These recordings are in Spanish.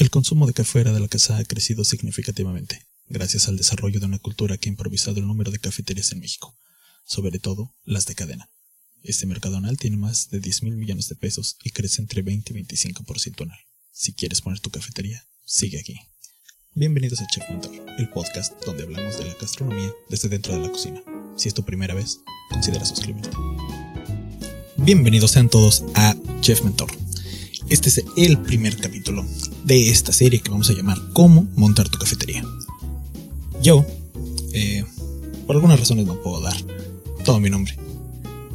El consumo de café de la casa ha crecido significativamente, gracias al desarrollo de una cultura que ha improvisado el número de cafeterías en México, sobre todo las de cadena. Este mercado anual tiene más de 10 mil millones de pesos y crece entre 20 y 25% anual. Si quieres poner tu cafetería, sigue aquí. Bienvenidos a Chef Mentor, el podcast donde hablamos de la gastronomía desde dentro de la cocina. Si es tu primera vez, considera suscribirte. Bienvenidos sean todos a Chef Mentor. Este es el primer capítulo de esta serie que vamos a llamar Cómo montar tu cafetería. Yo, eh, por algunas razones no puedo dar todo mi nombre,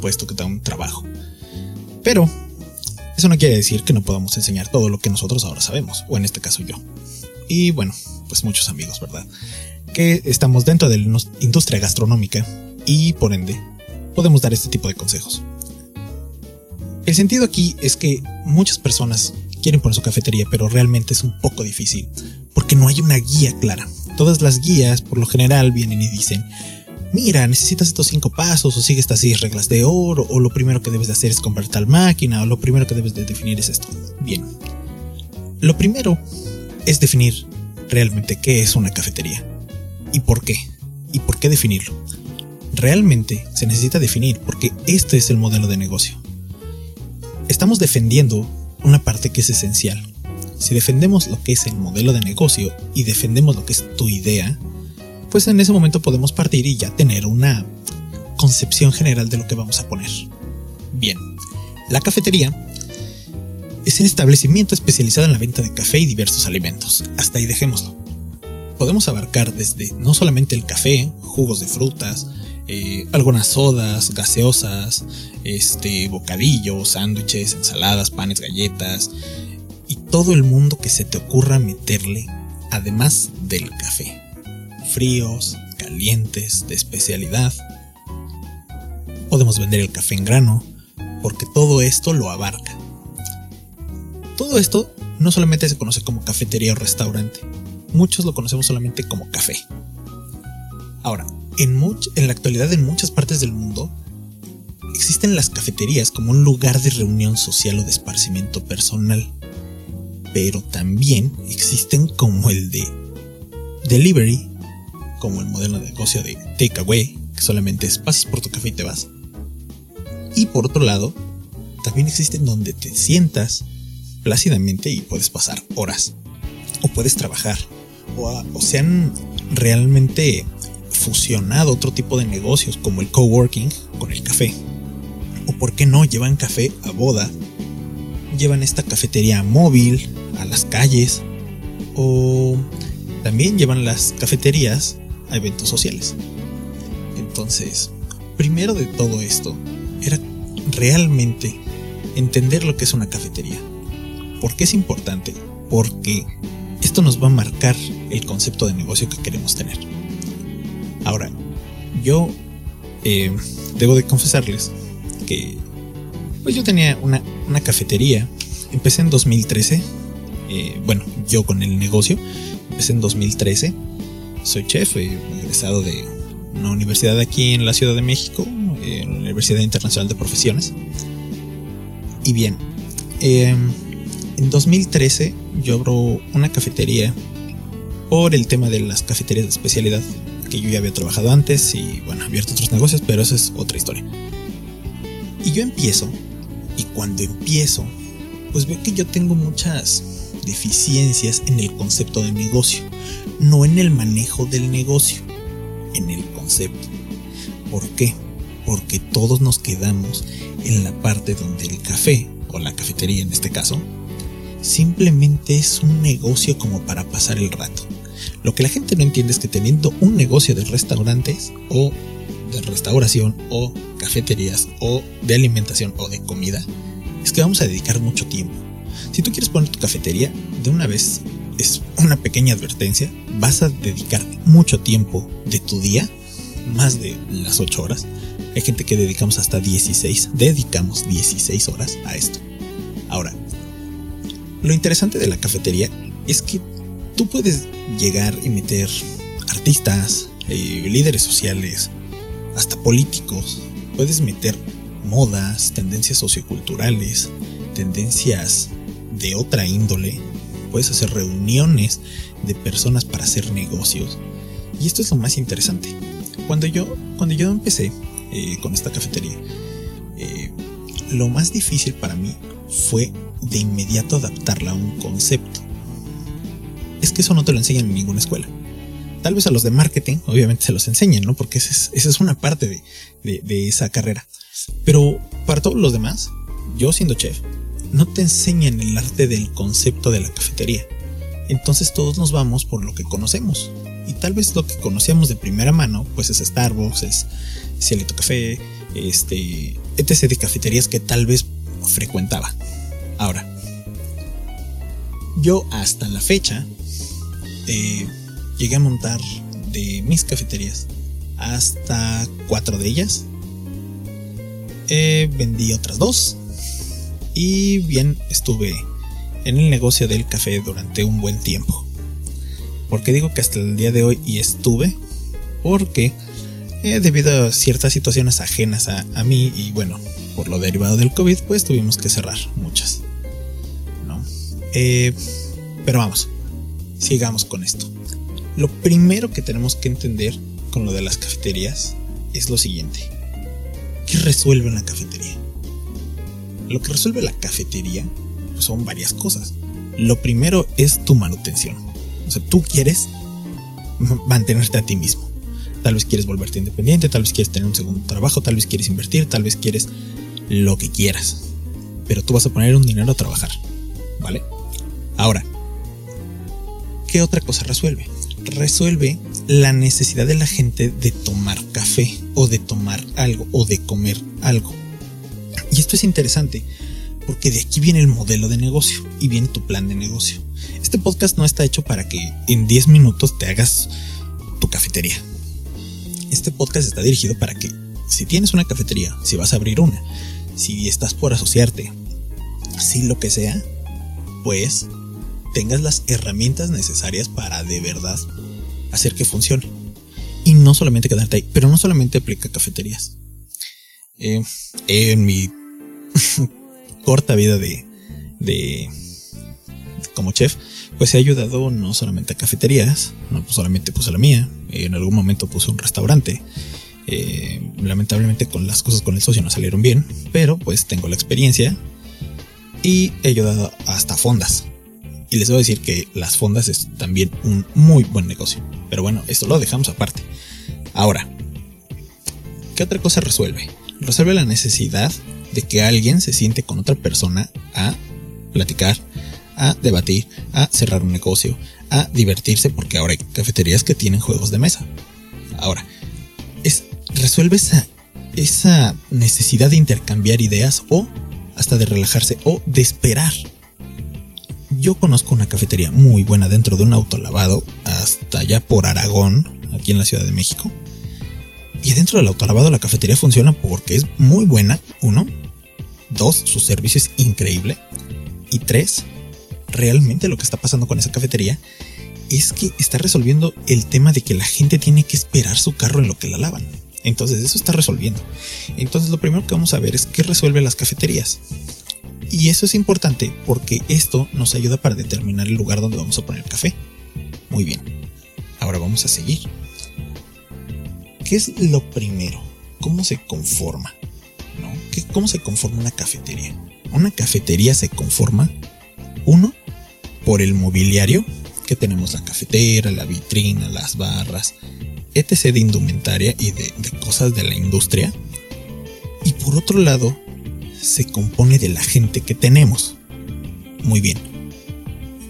puesto que da un trabajo. Pero eso no quiere decir que no podamos enseñar todo lo que nosotros ahora sabemos, o en este caso yo. Y bueno, pues muchos amigos, ¿verdad? Que estamos dentro de la industria gastronómica y por ende podemos dar este tipo de consejos. El sentido aquí es que muchas personas quieren poner su cafetería, pero realmente es un poco difícil, porque no hay una guía clara. Todas las guías, por lo general, vienen y dicen, mira, necesitas estos cinco pasos, o sigue estas seis reglas de oro, o lo primero que debes de hacer es comprar tal máquina, o lo primero que debes de definir es esto. Bien. Lo primero es definir realmente qué es una cafetería. ¿Y por qué? ¿Y por qué definirlo? Realmente se necesita definir porque este es el modelo de negocio estamos defendiendo una parte que es esencial. Si defendemos lo que es el modelo de negocio y defendemos lo que es tu idea, pues en ese momento podemos partir y ya tener una concepción general de lo que vamos a poner. Bien, la cafetería es un establecimiento especializado en la venta de café y diversos alimentos. Hasta ahí dejémoslo. Podemos abarcar desde no solamente el café, jugos de frutas, eh, algunas sodas, gaseosas, este, bocadillos, sándwiches, ensaladas, panes, galletas y todo el mundo que se te ocurra meterle, además del café. Fríos, calientes, de especialidad. Podemos vender el café en grano, porque todo esto lo abarca. Todo esto no solamente se conoce como cafetería o restaurante, muchos lo conocemos solamente como café. Ahora, en, en la actualidad en muchas partes del mundo existen las cafeterías como un lugar de reunión social o de esparcimiento personal, pero también existen como el de delivery, como el modelo de negocio de takeaway, que solamente es pasas por tu café y te vas. Y por otro lado, también existen donde te sientas plácidamente y puedes pasar horas, o puedes trabajar, o, o sean realmente fusionado otro tipo de negocios como el coworking con el café. O por qué no, llevan café a boda, llevan esta cafetería móvil a las calles o también llevan las cafeterías a eventos sociales. Entonces, primero de todo esto era realmente entender lo que es una cafetería. ¿Por qué es importante? Porque esto nos va a marcar el concepto de negocio que queremos tener. Ahora, yo eh, debo de confesarles que pues yo tenía una, cafetería. Empecé en 2013. Eh, bueno, yo con el negocio. Empecé en 2013. Soy chef, he egresado de una universidad aquí en la Ciudad de México, en la Universidad Internacional de Profesiones. Y bien, em, en 2013 yo abro una cafetería por el tema de las cafeterías de especialidad que yo ya había trabajado antes y bueno, abierto otros negocios, pero esa es otra historia. Y yo empiezo, y cuando empiezo, pues veo que yo tengo muchas deficiencias en el concepto de negocio, no en el manejo del negocio, en el concepto. ¿Por qué? Porque todos nos quedamos en la parte donde el café, o la cafetería en este caso, simplemente es un negocio como para pasar el rato. Lo que la gente no entiende es que teniendo un negocio de restaurantes o de restauración o cafeterías o de alimentación o de comida, es que vamos a dedicar mucho tiempo. Si tú quieres poner tu cafetería, de una vez es una pequeña advertencia, vas a dedicar mucho tiempo de tu día, más de las 8 horas. Hay gente que dedicamos hasta 16, dedicamos 16 horas a esto. Ahora, lo interesante de la cafetería es que tú puedes llegar y meter artistas, eh, líderes sociales, hasta políticos. Puedes meter modas, tendencias socioculturales, tendencias de otra índole, puedes hacer reuniones de personas para hacer negocios. Y esto es lo más interesante. Cuando yo, cuando yo empecé eh, con esta cafetería, eh, lo más difícil para mí fue de inmediato adaptarla a un concepto. Es que eso no te lo enseñan en ninguna escuela. Tal vez a los de marketing, obviamente se los enseñan, ¿no? Porque esa es, una parte de, esa carrera. Pero para todos los demás, yo siendo chef, no te enseñan el arte del concepto de la cafetería. Entonces todos nos vamos por lo que conocemos. Y tal vez lo que conocíamos de primera mano, pues es Starbucks, es Cielito Café, este, etc. de cafeterías que tal vez frecuentaba. Ahora, yo hasta la fecha eh, llegué a montar de mis cafeterías hasta cuatro de ellas. Eh, vendí otras dos. Y bien, estuve en el negocio del café durante un buen tiempo. ¿Por qué digo que hasta el día de hoy y estuve? Porque eh, debido a ciertas situaciones ajenas a, mí y bueno, por lo derivado del COVID, pues tuvimos que cerrar muchas. ¿no? Eh, pero vamos, sigamos con esto. Lo primero que tenemos que entender con lo de las cafeterías es lo siguiente. ¿Qué resuelve una cafetería? Lo que resuelve la cafetería pues, son varias cosas. Lo primero es tu manutención. O sea, tú quieres mantenerte a ti mismo. Tal vez quieres volverte independiente, tal vez quieres tener un segundo trabajo, tal vez quieres invertir, tal vez quieres lo que quieras. Pero tú vas a poner un dinero a trabajar. ¿Vale? Ahora, ¿qué otra cosa resuelve? Resuelve la necesidad de la gente de tomar café o de tomar algo o de comer algo. Y esto es interesante porque de aquí viene el modelo de negocio y viene tu plan de negocio. Este podcast no está hecho para que en 10 minutos te hagas tu cafetería este podcast está dirigido para que si tienes una cafetería, si vas a abrir una, si estás por asociarte, si lo que sea, pues tengas las herramientas necesarias para de verdad hacer que funcione. Y no solamente quedarte ahí, pero no solamente aplica cafeterías. Eh, en mi corta vida de, de como chef, pues he ayudado no solamente a cafeterías, no solamente puse la mía, en algún momento puse un restaurante. Eh, lamentablemente con las cosas con el socio no salieron bien, pero pues tengo la experiencia y he ayudado hasta fondas. Y les voy a decir que las fondas es también un muy buen negocio. Pero bueno, esto lo dejamos aparte. Ahora, ¿qué otra cosa resuelve? Resuelve la necesidad de que alguien se siente con otra persona a platicar, a debatir, a cerrar un negocio, a divertirse, porque ahora hay cafeterías que tienen juegos de mesa. Ahora, es, resuelve esa, esa necesidad de intercambiar ideas o hasta de relajarse o de esperar. Yo conozco una cafetería muy buena dentro de un autolavado, hasta allá por Aragón, aquí en la Ciudad de México. Y dentro del autolavado la cafetería funciona porque es muy buena, uno. Dos, su servicio es increíble. Y tres, realmente lo que está pasando con esa cafetería es que está resolviendo el tema de que la gente tiene que esperar su carro en lo que la lavan. Entonces eso está resolviendo. Entonces lo primero que vamos a ver es qué resuelve las cafeterías. Y eso es importante porque esto nos ayuda para determinar el lugar donde vamos a poner el café. Muy bien. Ahora vamos a seguir. ¿Qué es lo primero? ¿Cómo se conforma? ¿No? ¿Cómo se conforma una cafetería? Una cafetería se conforma, uno, por el mobiliario, que tenemos la cafetera, la vitrina, las barras, etc. de indumentaria y de, cosas de la industria. Y por otro lado, se compone de la gente que tenemos. Muy bien.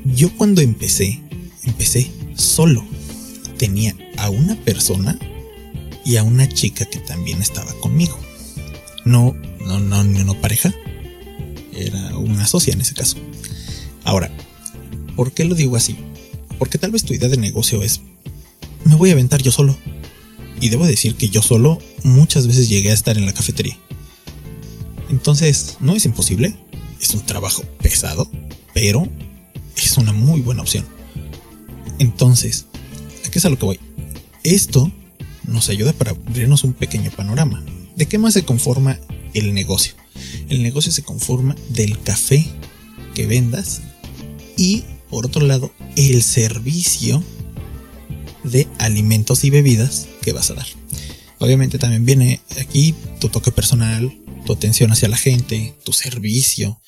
Yo cuando empecé, empecé solo. Tenía a una persona y a una chica que también estaba conmigo. No, no, no, no pareja. Era una socia en ese caso. Ahora, ¿Por qué lo digo así? Porque tal vez tu idea de negocio es, me voy a aventar yo solo. Y debo decir que yo solo muchas veces llegué a estar en la cafetería. Entonces, no es imposible, es un trabajo pesado, pero es una muy buena opción. Entonces, ¿a qué es a lo que voy? Esto nos ayuda para abrirnos un pequeño panorama. ¿De qué más se conforma el negocio? El negocio se conforma del café que vendas y por otro lado, el servicio de alimentos y bebidas que vas a dar. Obviamente también viene aquí tu toque personal, tu atención hacia la gente, tu servicio,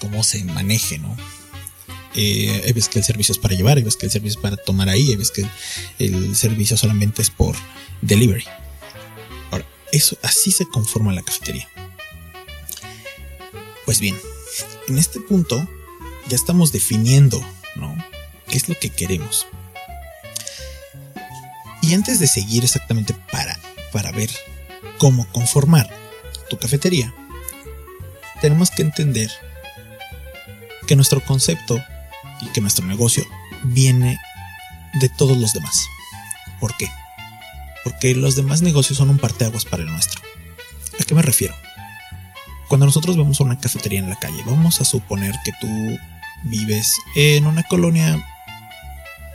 cómo se maneje, ¿no? Eh, que el servicio es para llevar, hay que el servicio es para tomar ahí, hay veces que el servicio solamente es por delivery. Ahora, eso así se conforma la cafetería. Pues bien, en este punto ya estamos definiendo, ¿no? ¿Qué es lo que queremos? Y antes de seguir exactamente para, para ver cómo conformar tu cafetería, tenemos que entender que nuestro concepto y que nuestro negocio viene de todos los demás. ¿Por qué? Porque los demás negocios son un parteaguas para el nuestro. ¿A qué me refiero? Cuando nosotros vemos una cafetería en la calle, vamos a suponer que tú vives en una colonia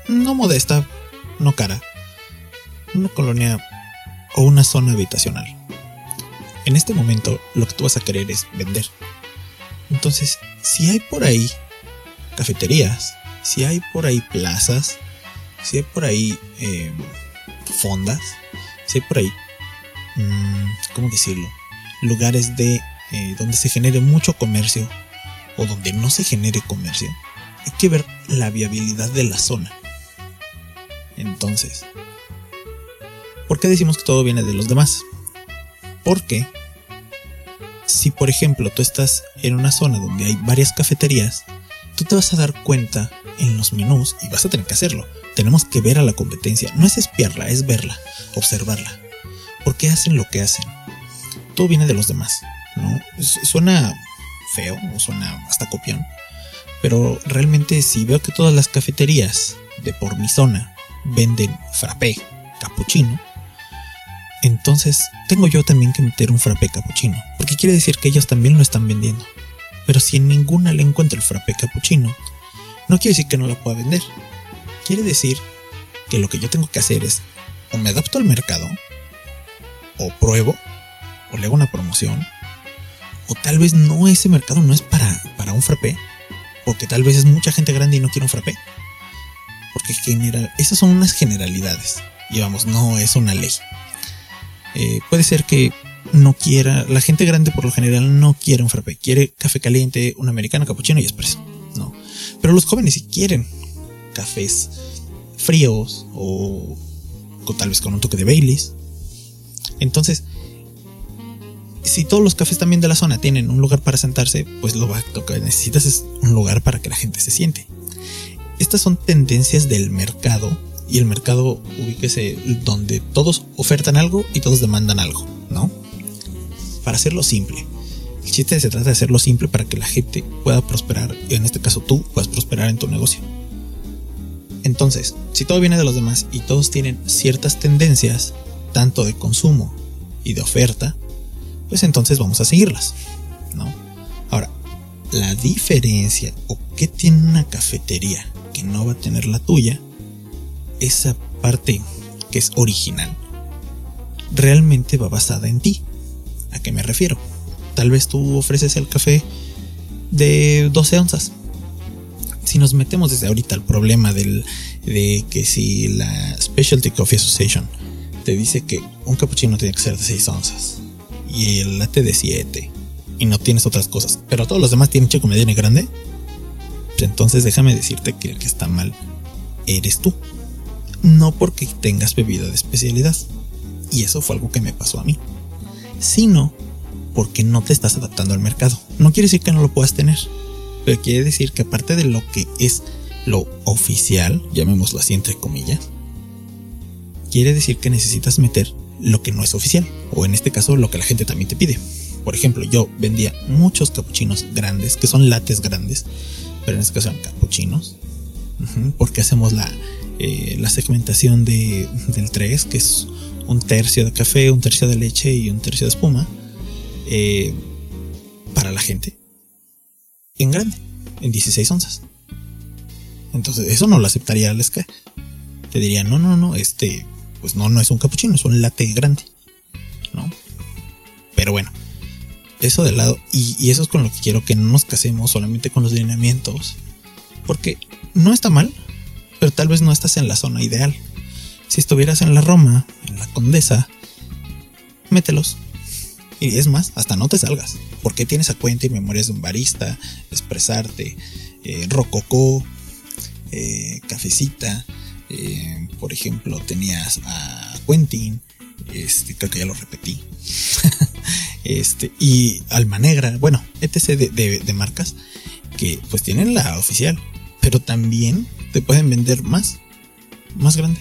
no modesta, no cara, una colonia o una zona habitacional. En este momento lo que tú vas a querer es vender. Entonces, si hay por ahí cafeterías, si hay por ahí plazas, si hay por ahí em, fondas, si hay por ahí, mm, ¿cómo decirlo? Lugares de eh, donde se genere mucho comercio o donde no se genere comercio, hay que ver la viabilidad de la zona. Entonces, ¿por qué decimos que todo viene de los demás? Porque si por ejemplo tú estás en una zona donde hay varias cafeterías, tú te vas a dar cuenta en los menús y vas a tener que hacerlo. Tenemos que ver a la competencia, no es espiarla, es verla, observarla. ¿Por qué hacen lo que hacen? Todo viene de los demás, ¿no? Suena feo o suena hasta copión, pero realmente si veo que todas las cafeterías de por mi zona venden frappé, cappuccino, entonces tengo yo también que meter un frappé cappuccino, porque quiere decir que ellos también lo están vendiendo. Pero si en ninguna le encuentro el frappé cappuccino, no quiere decir que no la pueda vender. Quiere decir que lo que yo tengo que hacer es o me adapto al mercado, o pruebo, o le hago una promoción, o tal vez no ese mercado no es para, para un frappé, porque tal vez es mucha gente grande y no quiere un frappé. Porque general, esas son unas generalidades. Y vamos, no es una ley. Eh, puede ser que no quiera, la gente grande por lo general no quiere un frappé, quiere café caliente, un americano, cappuccino y espresso, no. Pero los jóvenes sí quieren cafés fríos o, tal vez con un toque de Baileys. Entonces, si todos los cafés también de la zona tienen un lugar para sentarse, pues lo, que necesitas es un lugar para que la gente se siente. Estas son tendencias del mercado y el mercado, ubíquese, donde todos ofertan algo y todos demandan algo, ¿no? Para hacerlo simple. El chiste se trata de hacerlo simple para que la gente pueda prosperar, en este caso tú puedas prosperar en tu negocio. Entonces, si todo viene de los demás y todos tienen ciertas tendencias, tanto de consumo y de oferta, pues entonces vamos a seguirlas, ¿no? Ahora, la diferencia o qué tiene una cafetería que no va a tener la tuya esa parte que es original realmente va basada en ti. ¿A qué me refiero? Tal vez tú ofreces el café de 12 onzas. Si nos metemos desde ahorita al problema del, de que si la Specialty Coffee Association te dice que un cappuccino tiene que ser de 6 onzas y el latte de 7 y no tienes otras cosas, pero todos los demás tienen chico, mediano y grande, pues entonces déjame decirte que el que está mal eres tú no porque tengas bebida de especialidad, y eso fue algo que me pasó a mí, sino porque no te estás adaptando al mercado. No quiere decir que no lo puedas tener, pero quiere decir que aparte de lo que es lo oficial, llamémoslo así entre comillas, quiere decir que necesitas meter lo que no es oficial, o en este caso lo que la gente también te pide. Por ejemplo, yo vendía muchos capuchinos grandes, que son lates grandes, pero en este caso eran capuchinos, porque hacemos la, eh, la segmentación de, del 3, que es un tercio de café, un tercio de leche y un tercio de espuma, eh, para la gente en grande, en 16 onzas. Entonces, eso no lo aceptaría el SK. Te diría, no, no, no, este, pues no, no es un capuchino, es un latte grande, ¿no? Pero bueno, eso de lado, y, y eso es con lo que quiero que no nos casemos solamente con los lineamientos Porque no está mal, pero tal vez no estás en la zona ideal. Si estuvieras en la Roma, en la Condesa, mételos. Y es más, hasta no te salgas. Porque tienes a cuenta y memorias de un barista, expresarte, eh, rococó, eh, cafecita. Eh, por ejemplo, tenías a Quentin, este, creo que ya lo repetí. este, y Alma Negra, bueno, etc. De, marcas que pues tienen la oficial, pero también te pueden vender más, más grande.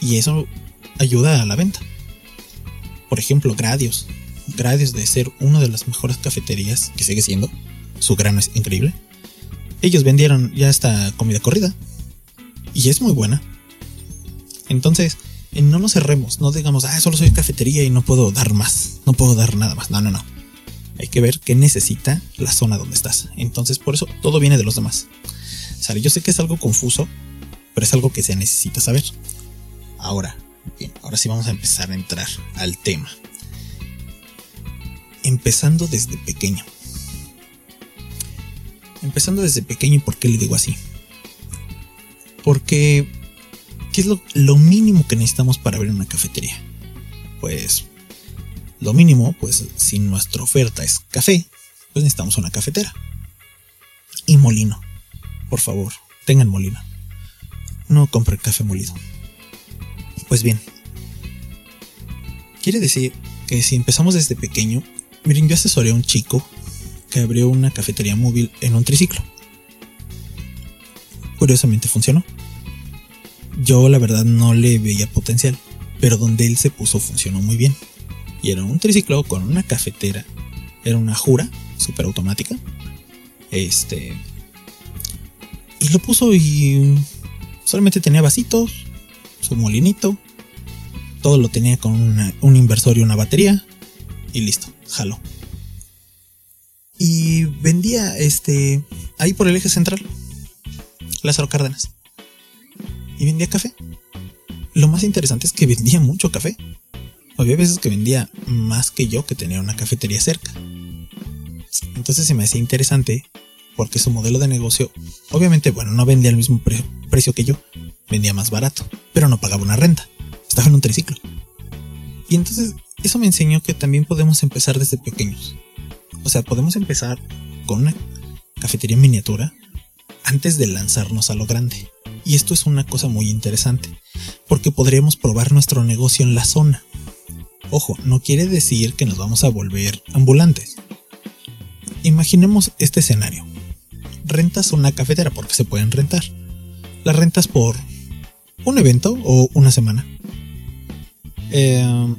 Y eso ayuda a la venta. Por ejemplo, Gradios. Gradios de ser una de las mejores cafeterías que sigue siendo. Su grano es increíble. Ellos vendieron ya esta comida corrida. Y es muy buena. Entonces, eh, no nos cerremos, no digamos, ah, solo soy cafetería y no puedo dar más, no puedo dar nada más. No, no, no. Hay que ver qué necesita la zona donde estás. Entonces, por eso todo viene de los demás. ¿Sale? Yo sé que es algo confuso, pero es algo que se necesita saber. Ahora, bien, ahora sí vamos a empezar a entrar al tema. Empezando desde pequeño. Empezando desde pequeño, ¿y por qué le digo así? Porque ¿Qué es lo, mínimo que necesitamos para abrir una cafetería? Pues lo mínimo, pues si nuestra oferta es café, pues necesitamos una cafetera. Y molino. Por favor, tengan molino. No compren café molido. Pues bien. Quiere decir que si empezamos desde pequeño, miren, yo asesoré a un chico que abrió una cafetería móvil en un triciclo. Curiosamente funcionó. Yo la verdad no le veía potencial, pero donde él se puso funcionó muy bien. Y era un triciclo con una cafetera, era una jura super automática. Este. Y lo puso y solamente tenía vasitos, su molinito, todo lo tenía con un inversor y una batería y listo, jaló. Y vendía este ahí por el eje central, Lázaro Cárdenas y vendía café. Lo más interesante es que vendía mucho café. Había veces que vendía más que yo que tenía una cafetería cerca. Entonces se me hacía interesante porque su modelo de negocio, obviamente, bueno, no vendía al mismo precio que yo, vendía más barato, pero no pagaba una renta. Estaba en un triciclo. Y entonces eso me enseñó que también podemos empezar desde pequeños. O sea, podemos empezar con una cafetería miniatura antes de lanzarnos a lo grande. Y esto es una cosa muy interesante, porque podríamos probar nuestro negocio en la zona. Ojo, no quiere decir que nos vamos a volver ambulantes. Imaginemos este escenario. Rentas una cafetera porque se pueden rentar. La rentas por un evento o una semana. Em,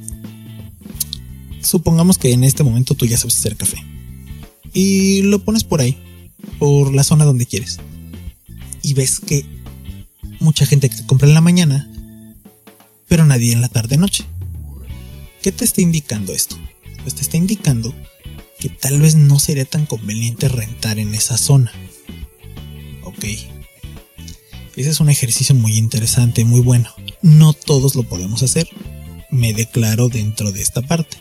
supongamos que en este momento tú ya sabes hacer café. Y lo pones por ahí, por la zona donde quieres. Y ves que mucha gente que te compra en la mañana, pero nadie en la tarde-noche. ¿Qué te está indicando esto? Pues te está indicando que tal vez no sería tan conveniente rentar en esa zona. Ok. Ese es un ejercicio muy interesante, muy bueno. No todos lo podemos hacer. Me declaro dentro de esta parte.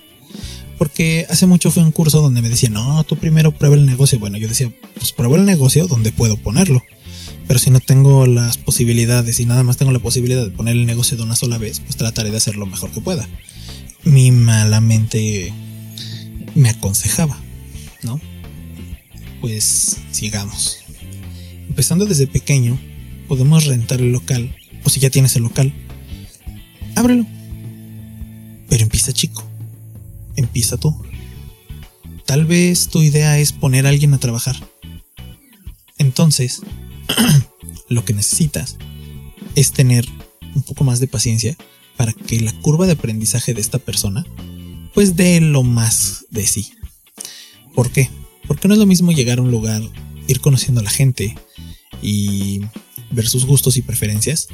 Porque hace mucho fue un curso donde me decían, no, tú primero prueba el negocio. Bueno, yo decía, pues prueba el negocio donde puedo ponerlo. Pero si no tengo las posibilidades y nada más tengo la posibilidad de poner el negocio de una sola vez, pues trataré de hacer lo mejor que pueda. Mi mala mente me aconsejaba, ¿no? Pues sigamos. Empezando desde pequeño, podemos rentar el local, o si ya tienes el local, ábrelo. Pero empieza chico. Empieza tú. Tal vez tu idea es poner a alguien a trabajar. Entonces, lo que necesitas es tener un poco más de paciencia para que la curva de aprendizaje de esta persona pues dé lo más de sí. ¿Por qué? Porque no es lo mismo llegar a un lugar, ir conociendo a la gente y ver sus gustos y preferencias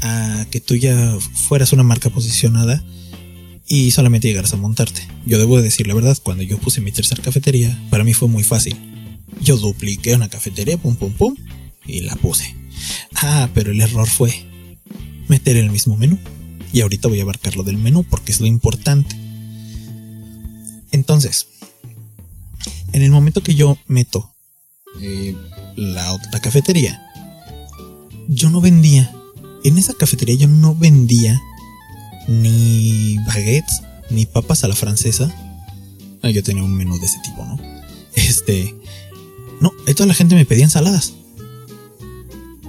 a que tú ya fueras una marca posicionada y solamente llegaras a montarte. Yo debo decir la verdad, cuando yo puse mi tercera cafetería, para mí fue muy fácil. Yo dupliqué una cafetería, pum, pum, pum, y la puse. Ah, pero el error fue meter el mismo menú. Y ahorita voy a abarcar lo del menú porque es lo importante. Entonces, en el momento que yo meto eh, la otra cafetería, yo no vendía. En esa cafetería yo no vendía ni baguettes, ni papas a la francesa. Ah, yo tenía un menú de ese tipo, ¿no? Este. No, toda la gente me pedía ensaladas.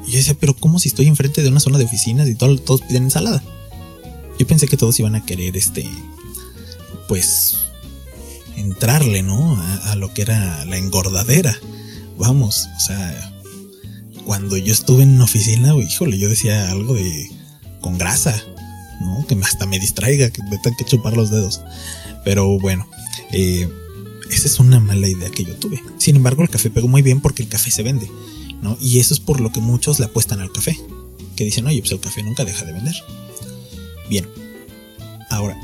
Y yo decía, pero ¿cómo si estoy enfrente de una zona de oficinas y todos, todos piden ensalada? Yo pensé que todos iban a querer, este. Pues. Entrarle, ¿no? A, lo que era la engordadera. Vamos, o sea. Cuando yo estuve en oficina, híjole, yo decía algo de. con grasa. ¿no? Que hasta me distraiga, que me tenga que chupar los dedos. Pero bueno, eh, esa es una mala idea que yo tuve. Sin embargo, el café pegó muy bien porque el café se vende, ¿no? Y eso es por lo que muchos le apuestan al café. Que dicen, oye, pues el café nunca deja de vender. Bien. Ahora,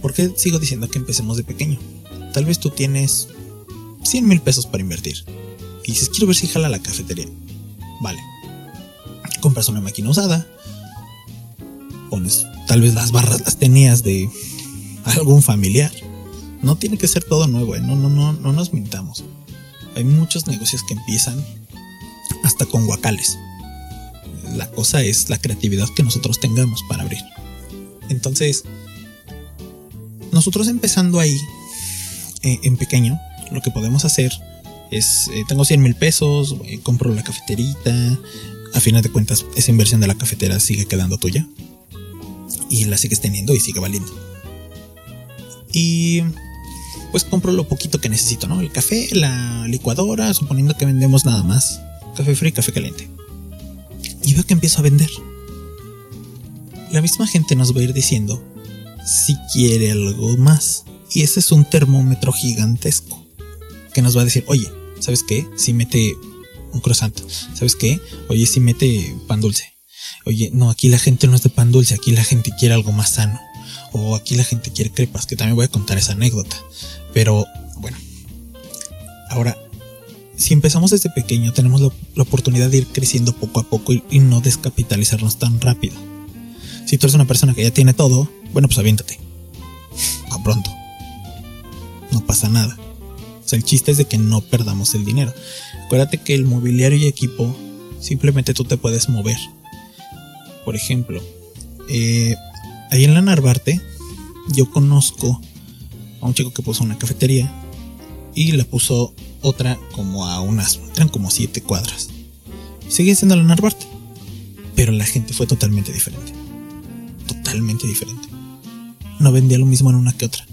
¿por qué sigo diciendo que empecemos de pequeño? Tal vez tú tienes 100 mil pesos para invertir. Y dices, quiero ver si jala la cafetería. Vale. Compras una máquina usada. Pones Tal vez las barras las tenías de algún familiar. No tiene que ser todo nuevo, ¿eh? no, no, no, no nos mintamos. Hay muchos negocios que empiezan hasta con guacales. La cosa es la creatividad que nosotros tengamos para abrir. Entonces, nosotros empezando ahí, eh, en pequeño, lo que podemos hacer es, eh, tengo 100 mil pesos, compro la cafeterita, a final de cuentas esa inversión de la cafetera sigue quedando tuya y la sigues teniendo y sigue valiendo. Y pues compro lo poquito que necesito, ¿no? El café, la licuadora, suponiendo que vendemos nada más. Café frío y café caliente. Y veo que empiezo a vender. La misma gente nos va a ir diciendo si quiere algo más. Y ese es un termómetro gigantesco que nos va a decir, oye, ¿sabes qué? Si mete un croissant, ¿sabes qué? Oye, si mete pan dulce, oye, no, aquí la gente no es de pan dulce, aquí la gente quiere algo más sano. O aquí la gente quiere crepas, que también voy a contar esa anécdota. Pero bueno, ahora, si empezamos desde pequeño, tenemos la, oportunidad de ir creciendo poco a poco y, no descapitalizarnos tan rápido. Si tú eres una persona que ya tiene todo, bueno, pues aviéntate. A pronto. No pasa nada. O sea, el chiste es de que no perdamos el dinero. Acuérdate que el mobiliario y equipo simplemente tú te puedes mover por ejemplo, eh, ahí en la Narvarte, yo conozco a un chico que puso una cafetería y la puso otra como a unas, eran como siete cuadras. Sigue siendo la Narvarte, pero la gente fue totalmente diferente. Totalmente diferente. No vendía lo mismo en una que otra.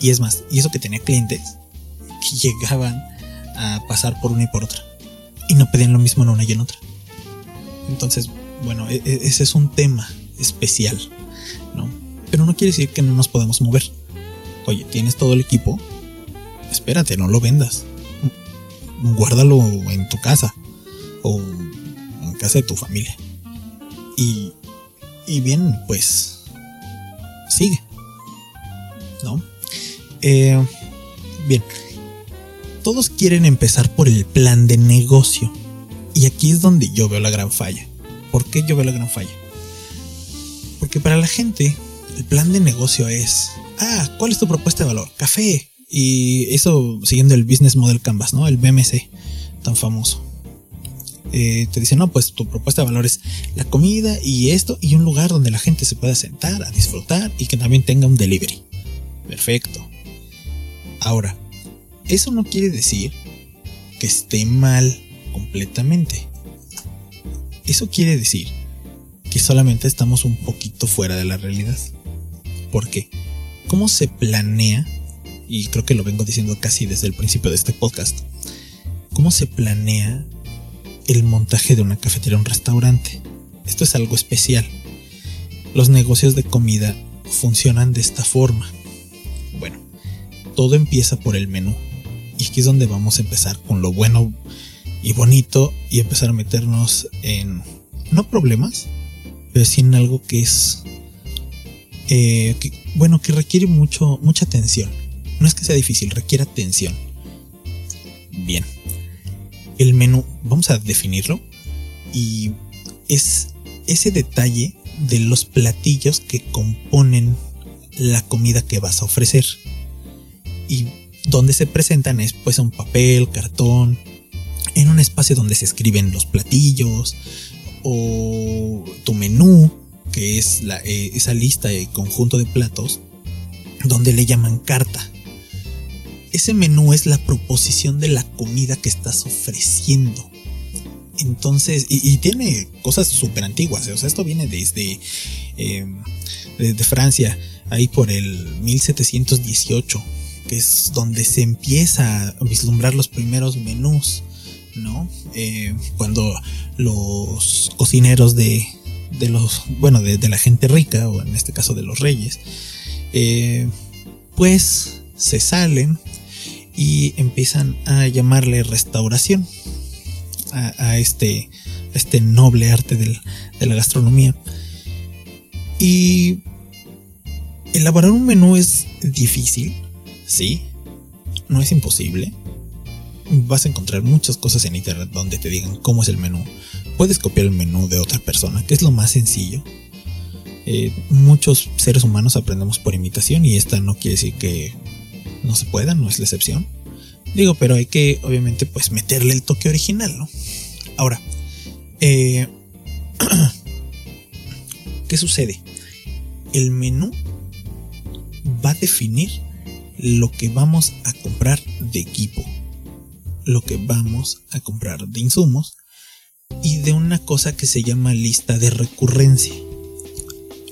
Y es más, y eso que tenía clientes que llegaban a pasar por una y por otra. Y no pedían lo mismo en una y en otra. Entonces, bueno, e, e, ese es un tema especial, ¿no? Pero no quiere decir que no nos podemos mover. Oye, tienes todo el equipo, espérate, no lo vendas. Guárdalo en tu casa o en casa de tu familia. Y, y bien, pues sigue, ¿no? Eh, bien, todos quieren empezar por el plan de negocio. Y aquí es donde yo veo la gran falla. ¿Por qué yo veo la gran falla? Porque para la gente, el plan de negocio es, ah, ¿cuál es tu propuesta de valor? Café. Y eso siguiendo el Business Model Canvas, ¿no? El BMC, tan famoso. Eh, te dicen, no, pues tu propuesta de valor es la comida y esto y un lugar donde la gente se pueda sentar a disfrutar y que también tenga un delivery. Perfecto. Ahora, eso no quiere decir que esté mal completamente. Eso quiere decir que solamente estamos un poquito fuera de la realidad. ¿Por qué? ¿Cómo se planea? Y creo que lo vengo diciendo casi desde el principio de este podcast. ¿Cómo se planea el montaje de una cafetería, un restaurante? Esto es algo especial. Los negocios de comida funcionan de esta forma. Bueno, todo empieza por el menú. Y aquí es donde vamos a empezar con lo bueno, y bonito y empezar a meternos en, no problemas, pero sí en algo que es, eh, bueno, que requiere mucho, mucha atención. No es que sea difícil, requiere atención. Bien. El menú, vamos a definirlo. Y es ese detalle de los platillos que componen la comida que vas a ofrecer. Y donde se presentan es pues un papel, cartón, en un espacio donde se escriben los platillos o tu menú, que es la, eh, esa lista de conjunto de platos, donde le llaman carta. Ese menú es la proposición de la comida que estás ofreciendo. Entonces, y, tiene cosas súper antiguas. O sea, esto viene desde, em, desde Francia, ahí por el 1718, que es donde se empieza a vislumbrar los primeros menús, ¿no? Eh, cuando los cocineros de, de los, bueno, de, la gente rica, o en este caso de los reyes, eh, pues se salen y empiezan a llamarle restauración a, este, este noble arte de la gastronomía. Y elaborar un menú es difícil, sí, no es imposible. Vas a encontrar muchas cosas en internet donde te digan cómo es el menú. Puedes copiar el menú de otra persona, que es lo más sencillo. Eh, muchos seres humanos aprendemos por imitación y esta no quiere decir que no se pueda, no es la excepción. Digo, pero hay que obviamente pues meterle el toque original, ¿no? Ahora, eh, ¿qué sucede? El menú va a definir lo que vamos a comprar de equipo, lo que vamos a comprar de insumos y de una cosa que se llama lista de recurrencia.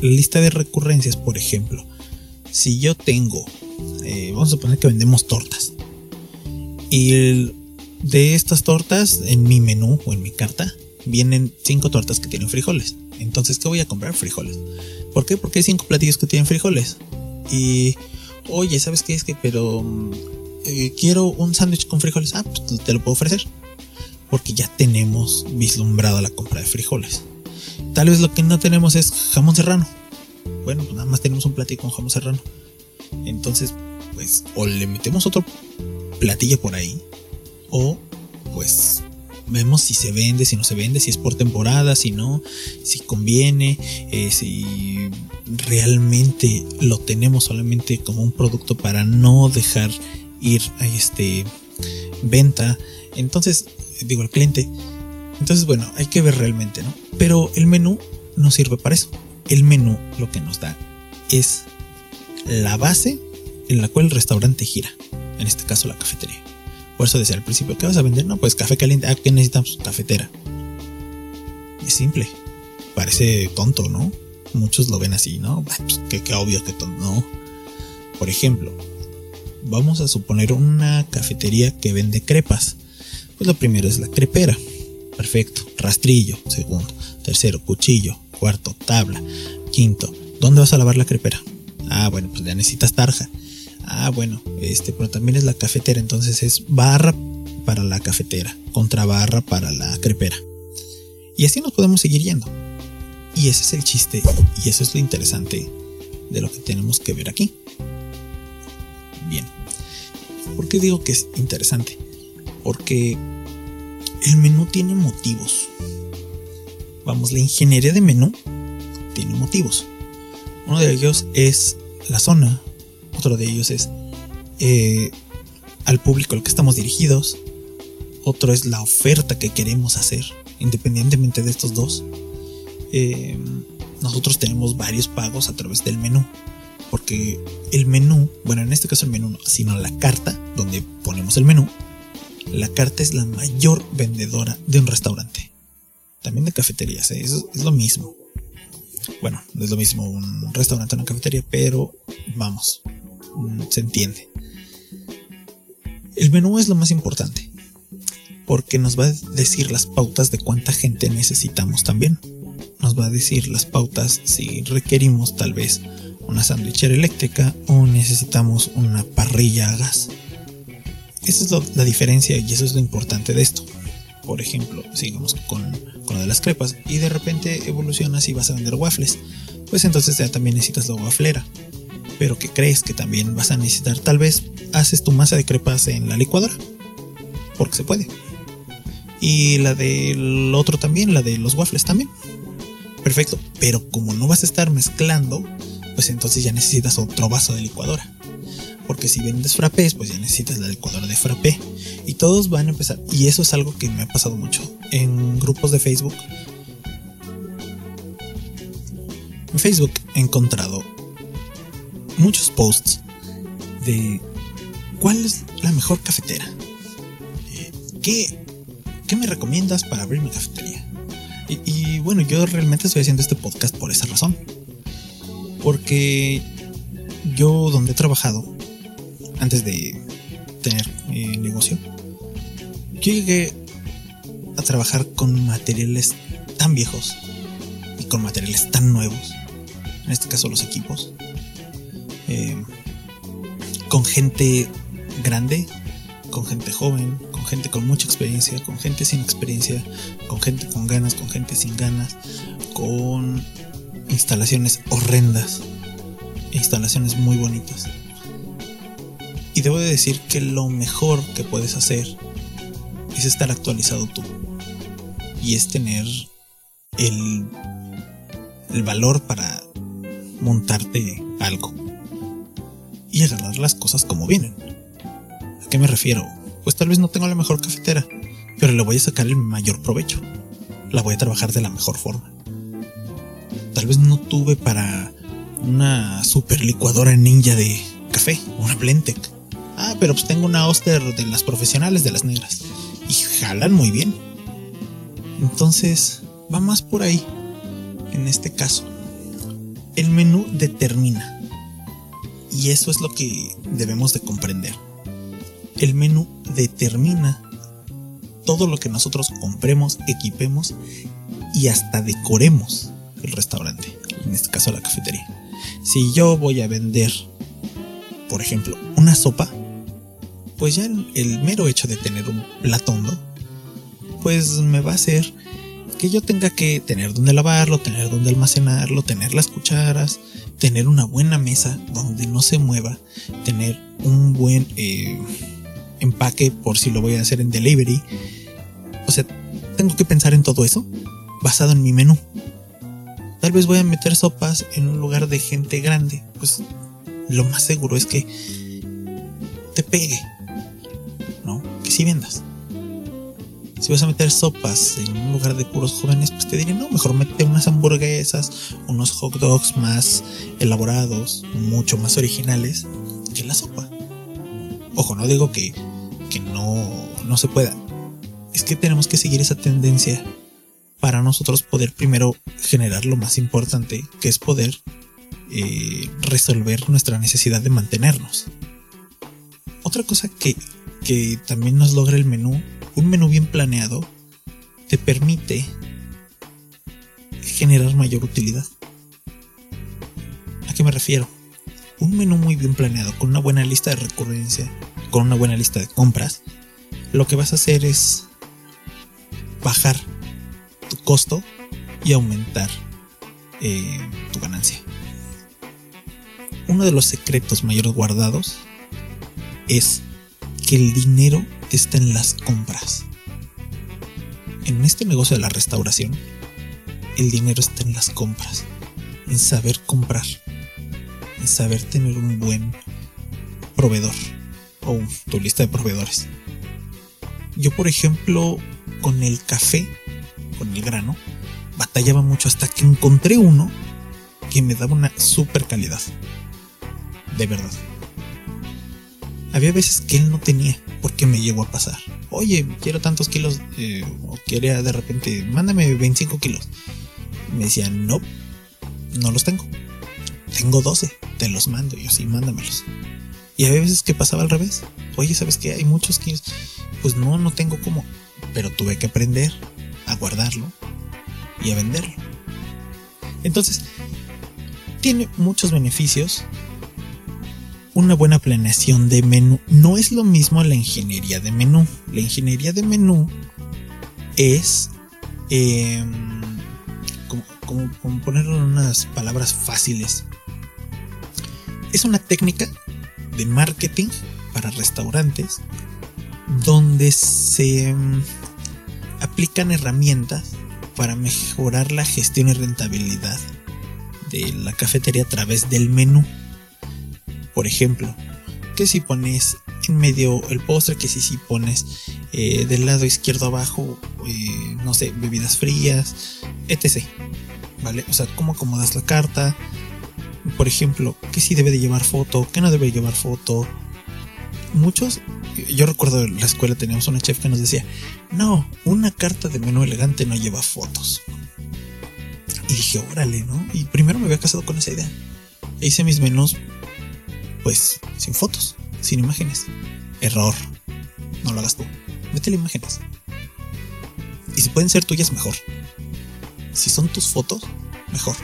La lista de recurrencias, por ejemplo, si yo tengo, eh, vamos a suponer que vendemos tortas, y de estas tortas, en mi menú o en mi carta, vienen cinco tortas que tienen frijoles. Entonces, ¿qué voy a comprar? Frijoles. ¿Por qué? Porque hay cinco platillos que tienen frijoles. Y, oye, ¿sabes qué es que? Pero eh, quiero un sándwich con frijoles. Ah, pues te lo puedo ofrecer. Porque ya tenemos vislumbrado la compra de frijoles. Tal vez lo que no tenemos es jamón serrano. Bueno, pues nada más tenemos un platillo con jamón serrano. Entonces, pues, o le metemos otro platillo por ahí. O pues vemos si se vende, si no se vende, si es por temporada, si no, si conviene, eh, si realmente lo tenemos solamente como un producto para no dejar ir a este venta. Entonces, digo al cliente. Entonces, bueno, hay que ver realmente, ¿no? Pero el menú no sirve para eso. El menú lo que nos da es la base en la cual el restaurante gira en este caso la cafetería. Por eso decía al principio, ¿qué vas a vender? No, pues café caliente. Ah, ¿qué necesitamos? Cafetera. Es simple. Parece tonto, ¿no? Muchos lo ven así, ¿no? Pues, qué, obvio que tonto. No. Por ejemplo, vamos a suponer una cafetería que vende crepas. Pues lo primero es la crepera. Perfecto. Rastrillo. Segundo. Tercero, cuchillo. Cuarto, tabla. Quinto, ¿dónde vas a lavar la crepera? Ah, bueno, pues ya necesitas tarja. Ah, bueno, este, pero también es la cafetera, entonces es barra para la cafetera, contrabarra para la crepera. Y así nos podemos seguir yendo. Y ese es el chiste y eso es lo interesante de lo que tenemos que ver aquí. Bien. ¿Por qué digo que es interesante? Porque el menú tiene motivos. Vamos, la ingeniería de menú tiene motivos. Uno de ellos es la zona otro de ellos es eh, al público al que estamos dirigidos. Otro es la oferta que queremos hacer, independientemente de estos dos. Eh, nosotros tenemos varios pagos a través del menú. Porque el menú, bueno, en este caso el menú no, sino la carta donde ponemos el menú, la carta es la mayor vendedora de un restaurante. También de cafeterías, ¿eh? es lo mismo. Bueno, no es lo mismo un restaurante o una cafetería, pero vamos, Mm, se entiende. El menú es lo más importante, porque nos va a decir las pautas de cuánta gente necesitamos también. Nos va a decir las pautas si requerimos tal vez una sandwichera eléctrica o necesitamos una parrilla a gas. Esa es la diferencia y eso es lo importante de esto. Por ejemplo, sigamos con, con lo de las crepas y de repente evolucionas y vas a vender waffles. Pues entonces ya también necesitas la waflera pero que crees que también vas a necesitar, tal vez haces tu masa de crepas en la licuadora, porque se puede. Y la del otro también, la de los waffles también. Perfecto, pero como no vas a estar mezclando, pues entonces ya necesitas otro vaso de licuadora. Porque si vendes frappés, pues ya necesitas la licuadora de frappé. Y todos van a empezar. Y eso es algo que me ha pasado mucho. En grupos de Facebook. En Facebook he encontrado muchos posts de cuál es la mejor cafetera. Eh, ¿Qué, ¿Qué me recomiendas para abrir mi cafetería? Y, y, bueno, yo realmente estoy haciendo este podcast por esa razón. Porque yo donde he trabajado, antes de tener eh, negocio, yo llegué a trabajar con materiales tan viejos y con materiales tan nuevos, en este caso los equipos, eh, con gente grande, con gente joven, con gente con mucha experiencia, con gente sin experiencia, con gente con ganas, con gente sin ganas, con instalaciones horrendas, instalaciones muy bonitas. Y debo de decir que lo mejor que puedes hacer es estar actualizado tú. Y es tener el, el valor para montarte algo. Y agarrar las cosas como vienen. ¿A qué me refiero? Pues tal vez no tengo la mejor cafetera, pero le voy a sacar el mayor provecho. La voy a trabajar de la mejor forma. Tal vez no tuve para una super licuadora ninja de café, una Blendtec Ah, pero pues tengo una Oster de las profesionales de las negras. Y jalan muy bien. Entonces, va más por ahí. En este caso. El menú determina. Y eso es lo que debemos de comprender. El menú determina todo lo que nosotros compremos, equipemos y hasta decoremos el restaurante. En este caso la cafetería. Si yo voy a vender, por ejemplo, una sopa, pues ya el, mero hecho de tener un plato hondo, pues me va a hacer que yo tenga que tener donde lavarlo, tener donde almacenarlo, tener las cucharas, tener una buena mesa donde no se mueva, tener un buen eh, empaque por si lo voy a hacer en delivery. O sea, tengo que pensar en todo eso basado en mi menú. Tal vez voy a meter sopas en un lugar de gente grande. Pues lo más seguro es que te pegue que si vendas. Si vas a meter sopas en un lugar de puros jóvenes, pues te diré, no, mejor mete unas hamburguesas, unos hot dogs más elaborados, mucho más originales que la sopa. Ojo, no digo que, que no, no se pueda. Es que tenemos que seguir esa tendencia para nosotros poder primero generar lo más importante, que es poder eh, resolver nuestra necesidad de mantenernos. Otra cosa que que también nos logra el menú, un menú bien planeado, te permite generar mayor utilidad. ¿A qué me refiero? Un menú muy bien planeado, con una buena lista de recurrencia, con una buena lista de compras, lo que vas a hacer es bajar tu costo y aumentar eh, tu ganancia. Uno de los secretos mayores guardados es que el dinero está en las compras. En este negocio de la restauración, el dinero está en las compras, en saber comprar, en saber tener un buen proveedor o tu lista de proveedores. Yo, por ejemplo, con el café, con el grano, batallaba mucho hasta que encontré uno que me daba una super calidad. De verdad. Había veces que él no tenía, porque me llegó a pasar. Oye, quiero tantos kilos, eh, o quería de repente, mándame 25 kilos. Me decía, no, no los tengo. Tengo 12, te los mando. Yo, sí, mándamelos. Y había veces que pasaba al revés. Oye, ¿sabes qué? Hay muchos kilos. Pues no, no tengo cómo. Pero tuve que aprender a guardarlo y a venderlo. Entonces, tiene muchos beneficios una buena planeación de menú. No es lo mismo la ingeniería de menú. La ingeniería de menú es em, como, ponerlo en unas palabras fáciles. Es una técnica de marketing para restaurantes donde se em, aplican herramientas para mejorar la gestión y rentabilidad de la cafetería a través del menú. Por ejemplo, que si pones en medio el postre, que si, si pones eh, del lado izquierdo abajo, eh, no sé, bebidas frías, etc. ¿Vale? O sea, cómo acomodas la carta. Por ejemplo, que si debe de llevar foto, que no debe llevar foto. Muchos, yo recuerdo en la escuela teníamos una chef que nos decía, no, una carta de menú elegante no lleva fotos. Y dije, órale, ¿no? Y primero me había casado con esa idea. Hice mis menús, pues, sin fotos, sin imágenes. Error. No lo hagas tú. Métele imágenes. Y si pueden ser tuyas, mejor. Si son tus fotos, mejor.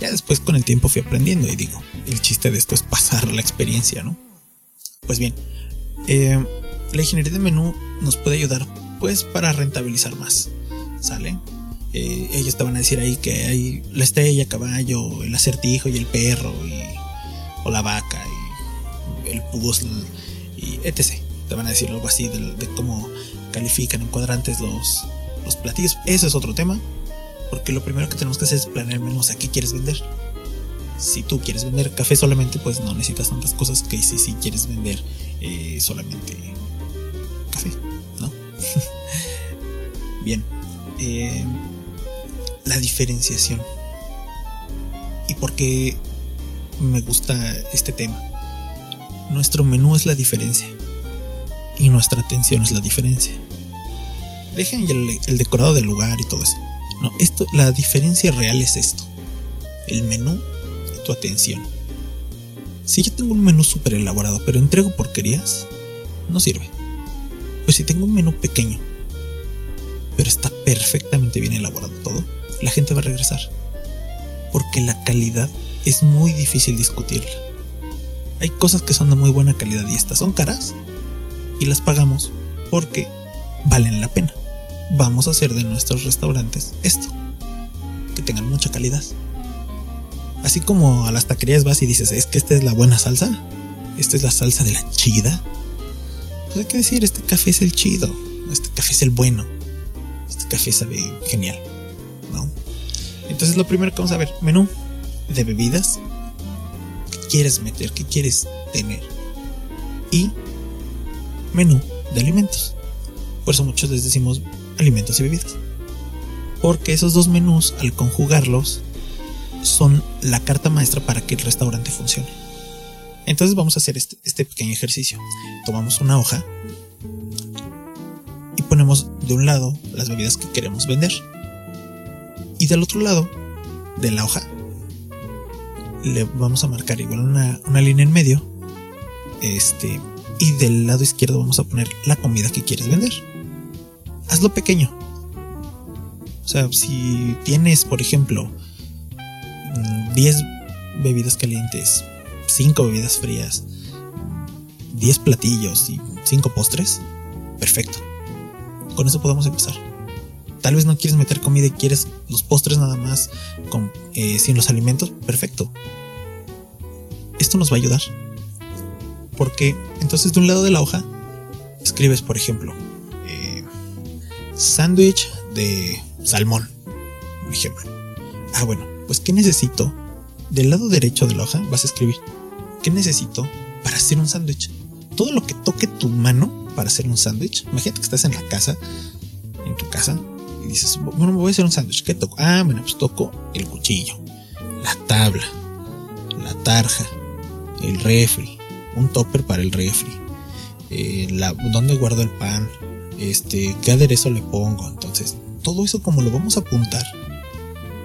Ya después con el tiempo fui aprendiendo y digo, el chiste de esto es pasar la experiencia, ¿no? Pues bien, eh, la ingeniería de menú nos puede ayudar pues para rentabilizar más. ¿Sale? Eh, ellos te van a decir ahí que hay la estrella, caballo, el acertijo y el perro, o la vaca, y el puzzle, y etc. Te van a decir algo así de, cómo califican en cuadrantes los, los platillos. Ese es otro tema, porque lo primero que tenemos que hacer es planear o sea, ¿qué quieres vender? Si tú quieres vender café solamente, pues no necesitas tantas cosas que si, si quieres vender eh, solamente café, ¿no? Bien. Eh, la diferenciación. ¿Y por qué me gusta este tema? Nuestro menú es la diferencia. Y nuestra atención es la diferencia. Dejen el, el decorado del lugar y todo eso. No, esto, la diferencia real es esto. El menú y tu atención. Si yo tengo un menú súper elaborado, pero entrego porquerías, no sirve. Pues si tengo un menú pequeño, pero está perfectamente bien elaborado todo, la gente va a regresar. Porque la calidad es muy difícil discutirla. Hay cosas que son de muy buena calidad y estas son caras y las pagamos porque valen la pena. Vamos a hacer de nuestros restaurantes esto, que tengan mucha calidad. Así como a las taquerías vas y dices, es que esta es la buena salsa, esta es la salsa de la chida. Pues hay que decir, este café es el chido, este café es el bueno, este café sabe genial. Entonces lo primero que vamos a ver, menú de bebidas. ¿Qué quieres meter? ¿Qué quieres tener? Y menú de alimentos. Por eso muchos les decimos alimentos y bebidas. Porque esos dos menús, al conjugarlos, son la carta maestra para que el restaurante funcione. Entonces vamos a hacer este, este pequeño ejercicio. Tomamos una hoja y ponemos de un lado las bebidas que queremos vender y del otro lado de la hoja le vamos a marcar igual una, línea en medio. Este. Y del lado izquierdo vamos a poner la comida que quieres vender. Hazlo pequeño. O sea, si tienes, por ejemplo, 10 mm, bebidas calientes, 5 bebidas frías, 10 platillos y 5 postres, perfecto. Con eso podemos empezar. Tal vez no quieres meter comida y quieres los postres nada más con, eh, sin los alimentos. Perfecto. Esto nos va a ayudar. Porque entonces de un lado de la hoja escribes, por ejemplo, eh, sándwich de salmón. Por ejemplo. Ah, bueno, pues ¿qué necesito? Del lado derecho de la hoja vas a escribir, ¿qué necesito para hacer un sándwich? Todo lo que toque tu mano para hacer un sándwich. Imagínate que estás en la casa, en tu casa, y dices, bueno, me voy a hacer un sándwich. ¿Qué toco? Ah, bueno, pues toco el cuchillo, la tabla, la tarja, el refri, un topper para el refri, eh, dónde guardo el pan, este, qué aderezo le pongo. Entonces, todo eso como lo vamos a apuntar.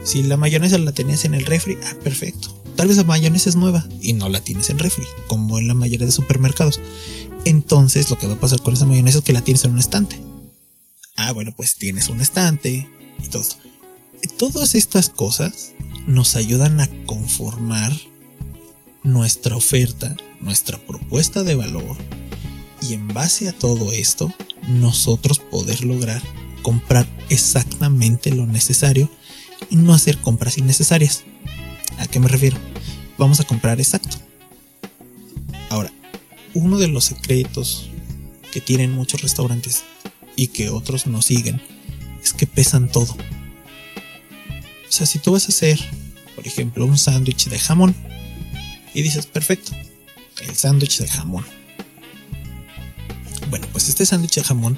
Si la mayonesa la tenías en el refri, ah, perfecto. Tal vez la mayonesa es nueva y no la tienes en refri, como en la mayoría de supermercados. Entonces, lo que va a pasar con esa mayonesa es que la tienes en un estante. Ah, bueno, pues tienes un estante y todo. Todas estas cosas nos ayudan a conformar nuestra oferta, nuestra propuesta de valor y en base a todo esto nosotros poder lograr comprar exactamente lo necesario y no hacer compras innecesarias. ¿A qué me refiero? Vamos a comprar exacto. Ahora, uno de los secretos que tienen muchos restaurantes y que otros no siguen es que pesan todo. O sea, si tú vas a hacer, por ejemplo, un sándwich de jamón y dices, perfecto, el sándwich de jamón. Bueno, pues este sándwich de jamón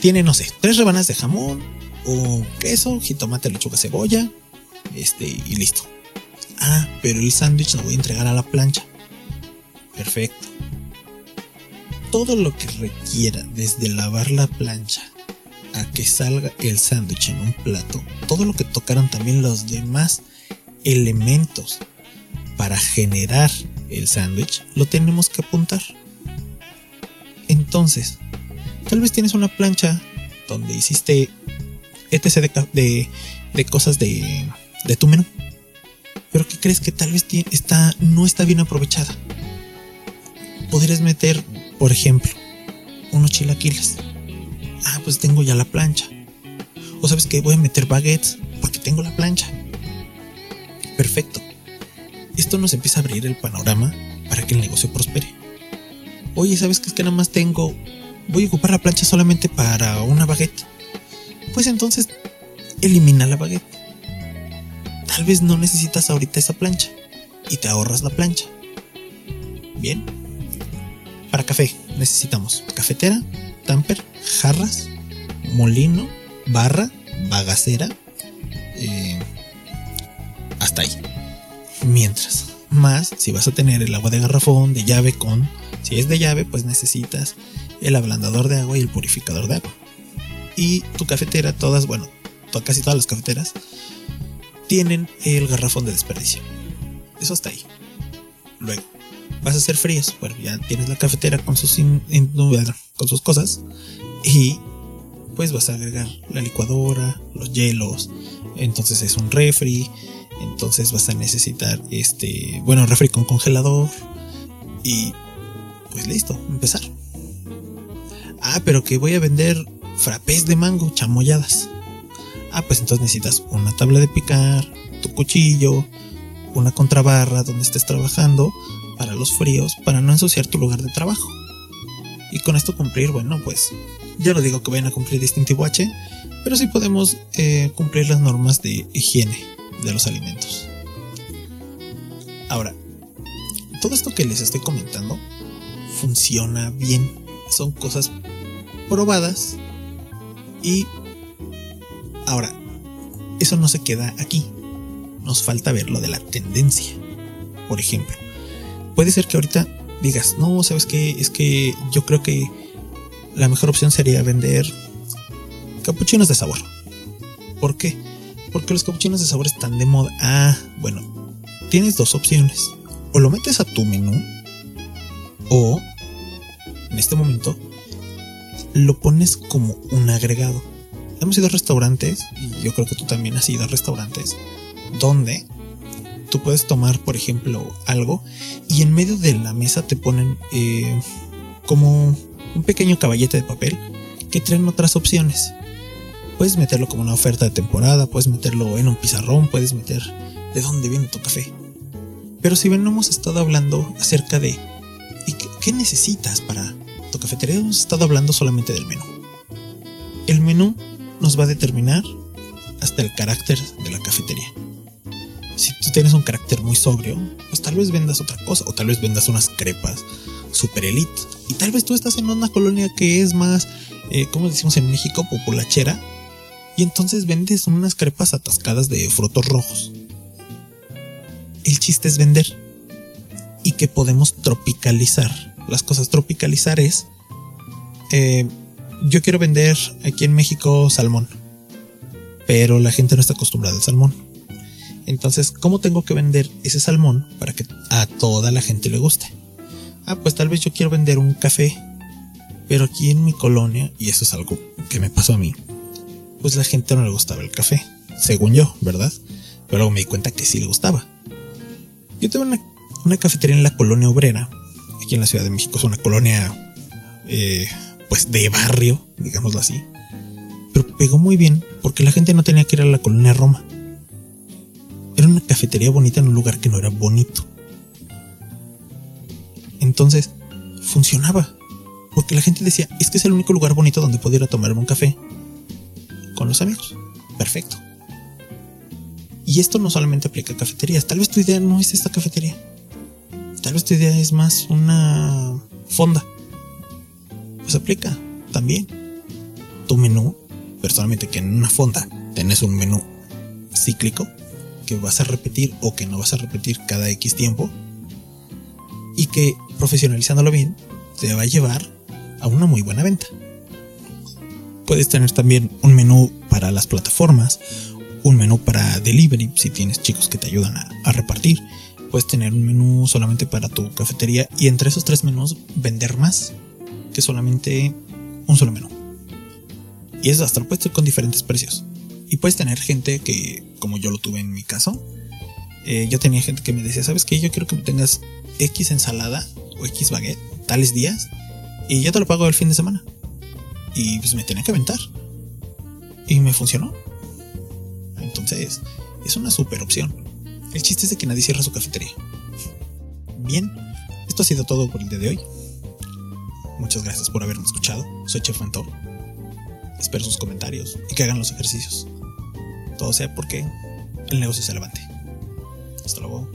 tiene, no sé, tres rebanadas de jamón, o queso, jitomate, lechuga, cebolla, este, y listo. Ah, pero el sándwich lo voy a entregar a la plancha. Perfecto. Todo lo que requiera desde lavar la plancha a que salga el sándwich en un plato, todo lo que tocaron también los demás elementos para generar el sándwich, lo tenemos que apuntar. Entonces, tal vez tienes una plancha donde hiciste etc de, de, cosas de, de, tu menú, pero que crees que tal vez está, no está bien aprovechada. Podrías meter, por ejemplo, unos chilaquiles. Ah, pues tengo ya la plancha. O sabes que voy a meter baguettes porque tengo la plancha. Perfecto. Esto nos empieza a abrir el panorama para que el negocio prospere. Oye, ¿sabes qué es que nada más tengo? Voy a ocupar la plancha solamente para una baguette. Pues entonces, elimina la baguette. Tal vez no necesitas ahorita esa plancha y te ahorras la plancha. Bien. Para café necesitamos cafetera, tamper, jarras, molino, barra, bagacera. Eh, hasta ahí. Mientras, más si vas a tener el agua de garrafón, de llave con si es de llave, pues necesitas el ablandador de agua y el purificador de agua. Y tu cafetera, todas, bueno, casi todas las cafeteras, tienen el garrafón de desperdicio. Eso está ahí. Luego, vas a hacer fríos. Bueno, ya tienes la cafetera con sus, con sus cosas. Y pues vas a agregar la licuadora, los hielos. Entonces es un refri. Entonces vas a necesitar este, bueno, refri con congelador. Y pues listo, empezar. Ah, pero que voy a vender frappés de mango, chamoyadas. Ah, pues entonces necesitas una tabla de picar, tu cuchillo, una contrabarra donde estés trabajando para los fríos, para no ensuciar tu lugar de trabajo. Y con esto cumplir, bueno, pues ya no digo que vayan a cumplir distintivo H, pero sí podemos eh, cumplir las normas de higiene de los alimentos. Ahora, todo esto que les estoy comentando funciona bien. Son cosas probadas. Y ahora, eso no se queda aquí. Nos falta ver lo de la tendencia. Por ejemplo, puede ser que ahorita digas, no, sabes qué, es que yo creo que la mejor opción sería vender capuchinos de sabor. ¿Por qué? Porque los capuchinos de sabor están de moda. Ah, bueno, tienes dos opciones. O lo metes a tu menú o en este momento lo pones como un agregado. Hemos ido a restaurantes, y yo creo que tú también has ido a restaurantes, donde tú puedes tomar, por ejemplo, algo y en medio de la mesa te ponen eh, como un pequeño caballete de papel que traen otras opciones. Puedes meterlo como una oferta de temporada, puedes meterlo en un pizarrón, puedes meter de dónde viene tu café. Pero si bien no hemos estado hablando acerca de ¿y qué necesitas para tu cafetería hemos estado hablando solamente del menú. El menú nos va a determinar hasta el carácter de la cafetería. Si tú tienes un carácter muy sobrio, pues tal vez vendas otra cosa, o tal vez vendas unas crepas super elite. Y tal vez tú estás en una colonia que es más, eh, como decimos en México, populachera. Y entonces vendes unas crepas atascadas de frutos rojos. El chiste es vender. Y que podemos tropicalizar las cosas. Tropicalizar es, eh, yo quiero vender aquí en México salmón, pero la gente no está acostumbrada al salmón. Entonces, ¿cómo tengo que vender ese salmón para que a toda la gente le guste? Ah, pues tal vez yo quiero vender un café, pero aquí en mi colonia, y eso es algo que me pasó a mí, pues la gente no le gustaba el café, según yo, ¿verdad? Pero luego me di cuenta que sí le gustaba. Yo tuve una, cafetería en la colonia obrera aquí en la Ciudad de México. Es una colonia, eh, pues de barrio, digámoslo así. Pero pegó muy bien porque la gente no tenía que ir a la colonia Roma. Era una cafetería bonita en un lugar que no era bonito. Entonces, funcionaba. Porque la gente decía, es que es el único lugar bonito donde puedo ir a tomarme un café. Con los amigos. Perfecto. Y esto no solamente aplica a cafeterías. Tal vez tu idea no es esta cafetería tal vez tu idea es más una fonda. Pues aplica también. Tu menú, personalmente que en una fonda tenés un menú cíclico que vas a repetir o que no vas a repetir cada X tiempo y que profesionalizándolo bien te va a llevar a una muy buena venta. Puedes tener también un menú para las plataformas, un menú para delivery si tienes chicos que te ayudan a, repartir. Puedes tener un menú solamente para tu cafetería y entre esos tres menús vender más que solamente un solo menú. Y eso hasta lo puedes tener con diferentes precios. Y puedes tener gente que, como yo lo tuve en mi caso, eh, yo tenía gente que me decía, ¿sabes qué? Yo quiero que me tengas X ensalada o X baguette tales días y yo te lo pago el fin de semana. Y pues me tenía que aventar. Y me funcionó. Entonces, es una super opción. El chiste es de que nadie cierra su cafetería. Bien, esto ha sido todo por el día de hoy. Muchas gracias por haberme escuchado. Soy Chef Mentor. Espero sus comentarios y que hagan los ejercicios. Todo sea porque el negocio se levante. Hasta luego.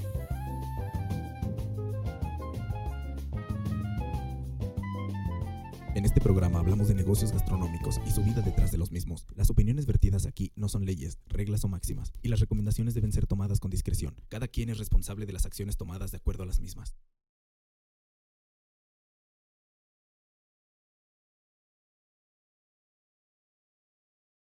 En este programa hablamos de negocios gastronómicos y su vida detrás de los mismos. Las opiniones vertidas aquí no son leyes, reglas o máximas, y las recomendaciones deben ser tomadas con discreción. Cada quien es responsable de las acciones tomadas de acuerdo a las mismas.